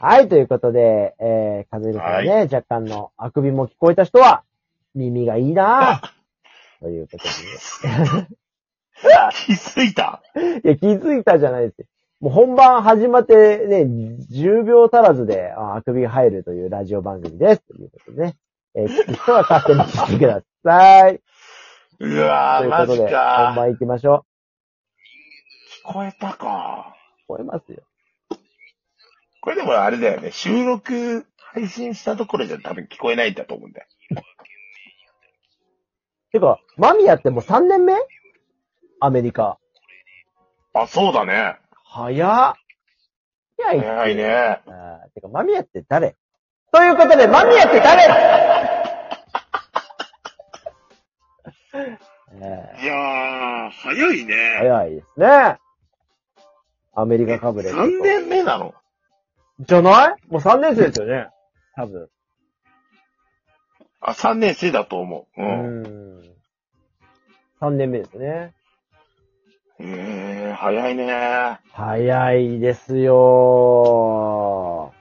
はい、ということで、えー、風邪からね、若干のあくびも聞こえた人は、耳がいいなぁ。ということ気づいた？で。いや、気づいたじゃないですよ。もう本番始まってね、10秒足らずでああくびが入るというラジオ番組です。ということでね。えー、聞く人は勝手に聞いてください。うわー、マジということで、本か。番行きましょ聞こえたか。う。聞こえますよ。これでもあれだよね。収録配信したところじゃ多分聞こえないんだと思うんだよ。てか、マミヤってもう3年目？アメリカ。あ、そうだね。早っ。いや、い早いね。あーてか、マミヤって誰？ということで、マミヤって誰？えいやー、早いーね。早いですね。アメリカかぶれ。3年目なの？じゃない？もう3年生ですよね。多分。あ、3年生だと思う。ううん。ん。3年目ですね。えー、早いね。早いですよ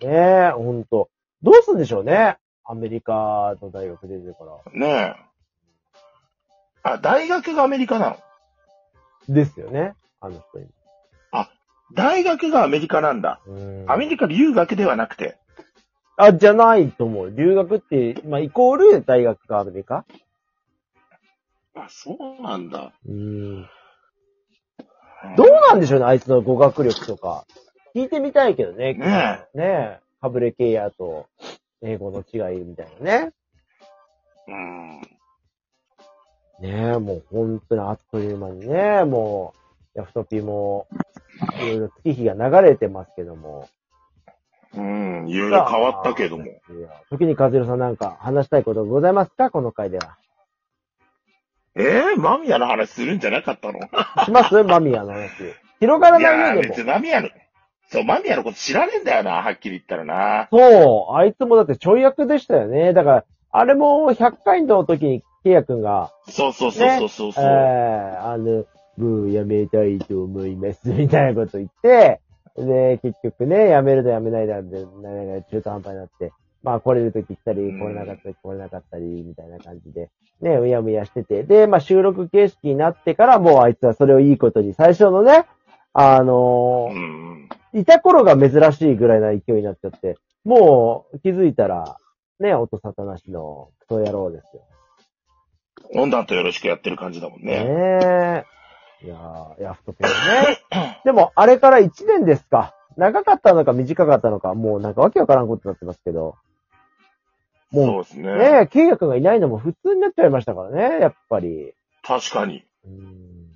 ー。ねえ、ほんと。どうすんでしょうね？アメリカの大学出てるから。ねえ。あ、大学がアメリカなの？ですよね。あの人に。大学がアメリカなんだ。うんアメリカ留学ではなくて。あ、じゃないと思う。留学って、まあ、イコール大学がアメリカ？あ、そうなんだ。うん。どうなんでしょうね、あいつの語学力とか。聞いてみたいけどね。ねねえ。かぶれ系やと、英語の違いみたいなね。うん。ねえ、もう本当にあっという間にね、もう、ヤフトピも、いろいろ月日が流れてますけども。うん、いろいろ変わったけども。いや時に和弘さんなんか話したいことございますか？この回では。えー、マミヤの話するんじゃなかったの？します？マミヤの話。広がらないよでも別。にマミヤの、そう、マミヤのこと知らねえんだよな、はっきり言ったらな。そう、あいつもだってちょい役でしたよね。だから、あれも100回の時に、ケイヤ君が、そうそうそうそうそうえそう。ー、あの、もうやめたいと思います、みたいなこと言って、で、結局ね、やめるとやめないだで、なんか中途半端になって、まあ来れる時来たり、うん。来れなかったり、来れなかったり、みたいな感じで、ね、うやむやしてて、で、まあ収録形式になってから、もうあいつはそれをいいことに、最初のね、あのーうん。いた頃が珍しいぐらいな勢いになっちゃって、もう気づいたら、ね、音沙汰なしのクソ野郎ですよ。温暖とよろしくやってる感じだもんね。ねえ。いやー、ヤフトペンね。でも、あれから1年ですか。長かったのか短かったのか、もうなんかわけわからんことになってますけど。もそうですね。う、ねえ、契約がいないのも普通になっちゃいましたからね、やっぱり。確かに。うーん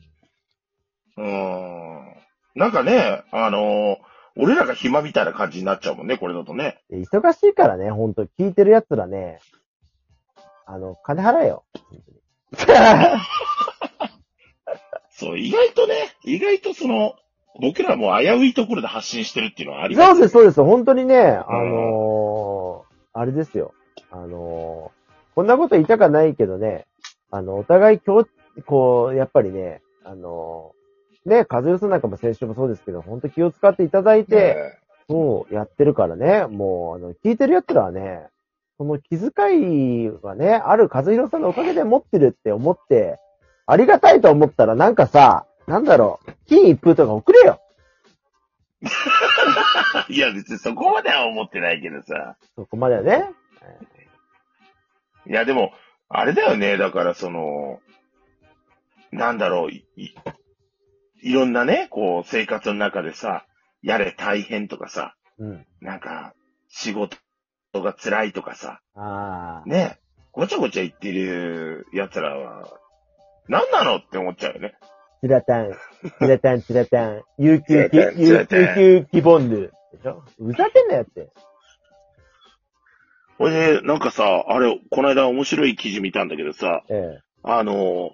うーん。なんかね、あのー俺らが暇みたいな感じになっちゃうもんね、これだとね。で忙しいからね、ほんと、聞いてる奴らね、あの、金払えよ。そう、意外とね、意外とその、僕らも危ういところで発信してるっていうのはありますそうです、そうです。本当にね、あのーあれですよ。あのーこんなこと言いたかないけどね、あの、お互い今日、こう、やっぱりね、あのーね、風邪さんなんかも先週もそうですけど、本当気を使っていただいて、ねそう、やってるからね、もう、あの、聞いてる奴らはね、その気遣いがね、ある和弘さんのおかげで持ってるって思って、ありがたいと思ったらなんかさ、なんだろう、金一封とか送れよ。いや、別にそこまでは思ってないけどさ。そこまではね。いや、でも、あれだよね。だから、その、なんだろう、い、いいろんなね、こう、生活の中でさ、やれ大変とかさ、うん。なんか、仕事が辛いとかさ、ああ。ね、ごちゃごちゃ言ってる奴らは、何なのって思っちゃうよね。チラタン、チラタン、チラタン、有給き、チラタンチ有ン給希ボンヌ。でしょ？ふざけんなよって。これで、なんかさ、あれ、この間面白い記事見たんだけどさ、えあの、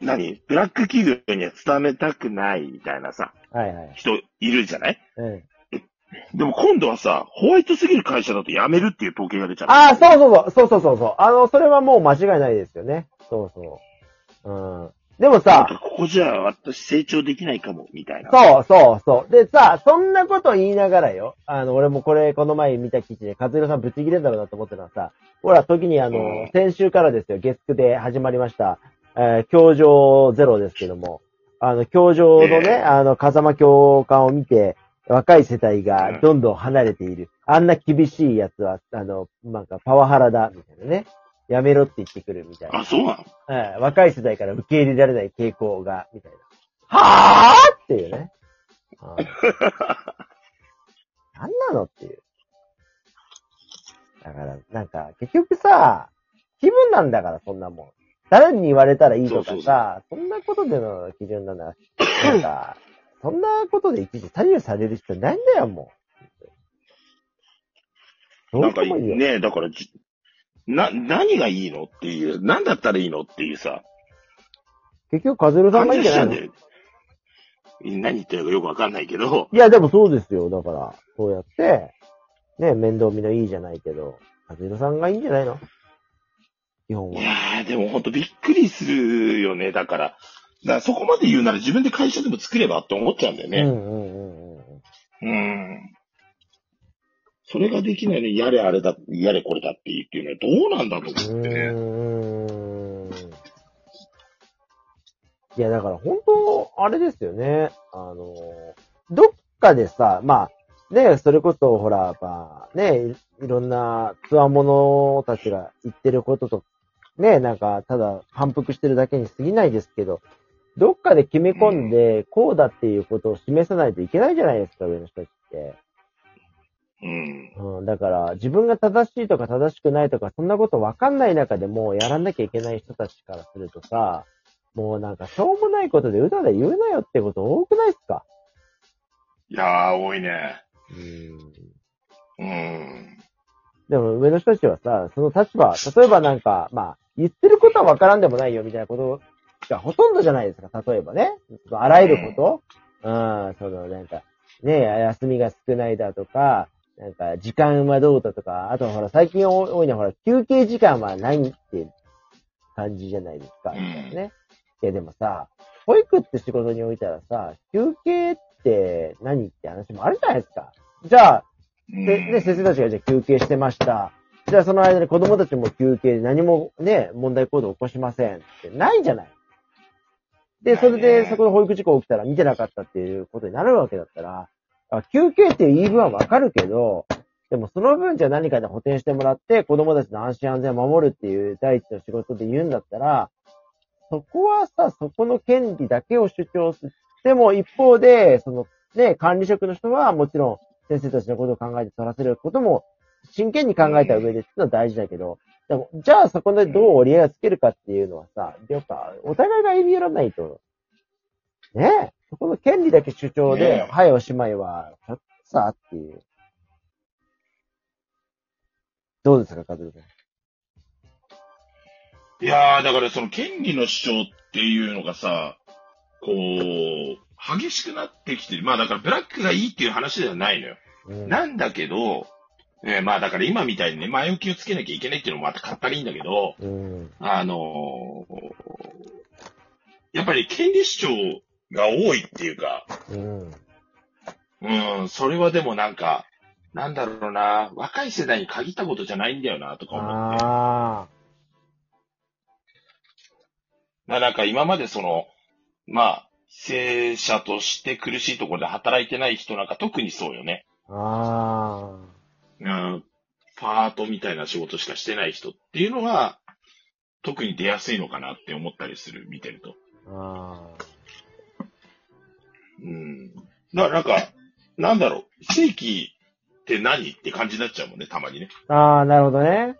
何？ブラック企業には伝めたくないみたいなさ、え。はいはい。人いるじゃない？ええ。でも今度はさ、ホワイトすぎる会社だと辞めるっていう統計が出ちゃった。ああ、そうそうそう、そうそうそうそう。あの、それはもう間違いないですよね。そうそうん。でもさ、かここじゃ私成長できないかも、みたいな。そうそうそう。でさ、そんなこと言いながらよ。あの、俺もこれ、この前見た記事で、和弘さんぶち切れんだろうなと思ってるのはさ、ほら、時にあの、うん先週からですよ、月9で始まりました、えー、教場ゼロですけども、あの、教場のね、ええあの、風間教官を見て、若い世代がどんどん離れている。あんな厳しいやつは、あの、なんかパワハラだ、みたいなね。やめろって言ってくるみたいな。あ、そうなの？はい若い世代から受け入れられない傾向が、みたいな。はぁっていうね。う ん何なのっていう。だから、なんか、結局さ、気分なんだから、そんなもん。誰に言われたらいいとかさ、そんなことでの基準なんだ。なんか、そんなことでいちいち左右される必要ないんだよ、もう。どなんともいいよ。ね、だからじ、な、何がいいのっていう、何だったらいいのっていうさ、結局、カズルさんがいいんじゃないの？何言ってるかよくわかんないけど、いや、でもそうですよ。だから、そうやって、ね、面倒見のいいじゃないけど、和弘さんがいいんじゃないの？基本は。いやー、でもほんとびっくりするよね。だから、だからそこまで言うなら自分で会社でも作ればって思っちゃうんだよね。うんうんうんうん。うん。それができないのに、やれあれだ、やれこれだって言うっていうのはどうなんだと思ってね。うーん。いや、だから本当、あれですよね。あの、どっかでさ、まあ、ね、それこそ、ほら、まあ、ね、いいろんなつわものたちが言ってることと、ね、なんか、ただ反復してるだけに過ぎないですけど、どっかで決め込んで、こうだっていうことを示さないといけないじゃないですか、上の人たちって。うん。うん、だから、自分が正しいとか正しくないとか、そんなことわかんない中でもやらなきゃいけない人たちからするとさ、もうなんかしょうもないことでうだうだ言うなよってこと多くないっすか？いやー、多いね。うん。うん。でも上の人たちはさ、その立場、例えばなんか、まあ、言ってることはわからんでもないよみたいなことがほとんどじゃないですか、例えばね。あらゆることうん、そのなんか、ね、休みが少ないだとか、なんか、時間はどうだとか、あとほら、最近多いのはほら、休憩時間はないっていう感じじゃないですか、みたいなね。いや、でもさ、保育って仕事においたらさ、休憩って何って話もあるじゃないですか。じゃあ、で、ね、先生たちがじゃあ休憩してました。じゃあその間に子供たちも休憩で何もね、問題行動を起こしませんってないじゃない。で、それでねそこで保育事故起きたら見てなかったっていうことになるわけだったら、あ休憩っていう言い分はわかるけど、でもその分じゃあ何かで補填してもらって子供たちの安心安全を守るっていう第一の仕事で言うんだったら、そこはさ、そこの権利だけを主張する。でも一方で、そのね、管理職の人はもちろん先生たちのことを考えて取らせることも真剣に考えた上でっていうのは大事だけど、でも、じゃあそこでどう折り合いをつけるかっていうのはさ、やっぱ、お互いが歩み寄らないと、ねえ、そこの権利だけ主張で、ねえはいおしまいは、ちょっとさ、っていう。どうですか、カズルさん？いやー、だからその権利の主張っていうのがさ、こう、激しくなってきてる。まあだからブラックがいいっていう話ではないのよ。うんなんだけど、えーまあだから今みたいにね、前置きをつけなきゃいけないっていうのもまたかったりいいんだけど、うん。あのーやっぱり権利主張が多いっていうか、うん。うん、それはでもなんか、なんだろうな、若い世代に限ったことじゃないんだよな、とか思って。あまあなんか今までその、まあ、正社として苦しいところで働いてない人なんか特にそうよね。あ。あうん、パートみたいな仕事しかしてない人っていうのは、特に出やすいのかなって思ったりする、見てると。あ。あうん。な、なんか、なんだろう、正規って何って感じになっちゃうもんね、たまにね。あ。ああ、なるほどね。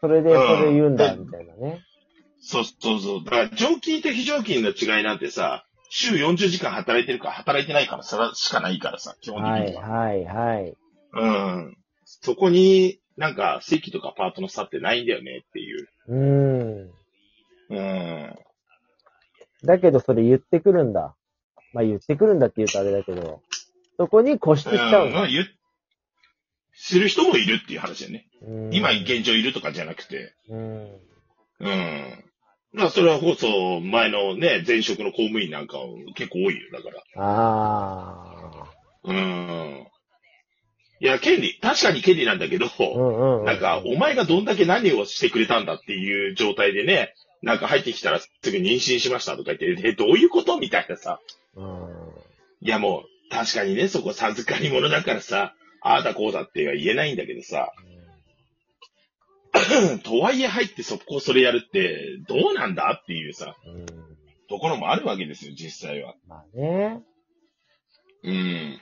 それで、うんそれ言うんだ、みたいなね。そうそうそう。だから、常勤と非常勤の違いなんてさ、週40時間働いてるか働いてないからさしかないからさ、基本はい、的には。はい、はい。うん。そこになんか席とかパートの差ってないんだよねっていう。うん。うん。だけどそれ言ってくるんだ。まあ言ってくるんだって言うとあれだけど、そこに固執しちゃうんだ。うんする人もいるっていう話だよね。うん今現状いるとかじゃなくて。うん。うん。だからあ、それはこそ、前のね、前職の公務員なんか結構多いよ、だから。あうーん。いや、権利、確かに権利なんだけど、あ。うんうんうん。なんか、お前がどんだけ何をしてくれたんだっていう状態でね、なんか入ってきたらすぐ妊娠しましたとか言って、え、どういうことみたいなさ。うん。いやもう、確かにね、そこ授かり物だからさ、ああだこうだっては言えないんだけどさ、とはいえ入ってそこそれやるって、どうなんだっていうさ、うん。ところもあるわけですよ、実際は。まあね。うん。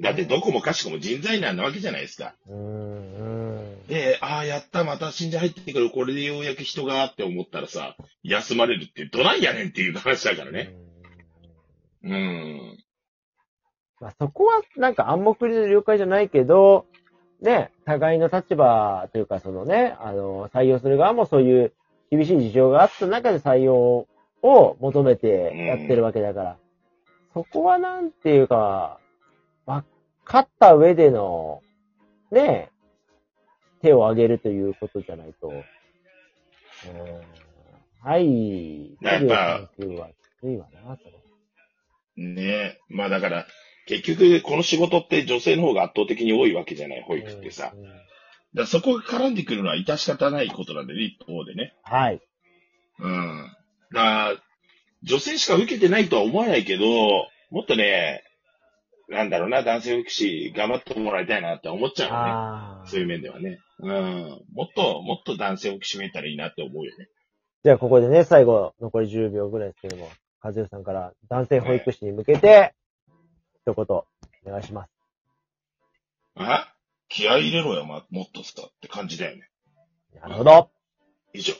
だってどこもかしこも人材なんなわけじゃないですか。うん。うん。で、ああ、やった、また信者入ってくる、これでようやく人がって思ったらさ、休まれるってどないやねんっていう話だからね。うんうん。まあそこはなんか暗黙の了解じゃないけど、ね、互いの立場というかそのね、あの、採用する側もそういう厳しい事情があった中で採用を求めてやってるわけだから、そこはなんていうか、まあ、勝った上での、ね、手を挙げるということじゃないと。うんはい。やっぱ研究はきついわな、それ。ねえ。まあだから、結局、この仕事って女性の方が圧倒的に多いわけじゃない、保育ってさ。うんうんだからそこが絡んでくるのは致し方ないことなんでね、一方でね。はい。うん。だ女性しか受けてないとは思わないけど、もっとね、なんだろうな、男性福祉頑張ってもらいたいなって思っちゃうよね。そういう面ではね。うん。もっと、もっと男性をきしめたらいいなって思うよね。じゃあ、ここでね、最後、残り10秒ぐらいですけども、和代さんから男性保育士に向けて、一言、お願いします。あ？気合い入れろよ、ま、もっとさ、って感じだよね。なるほど。以上。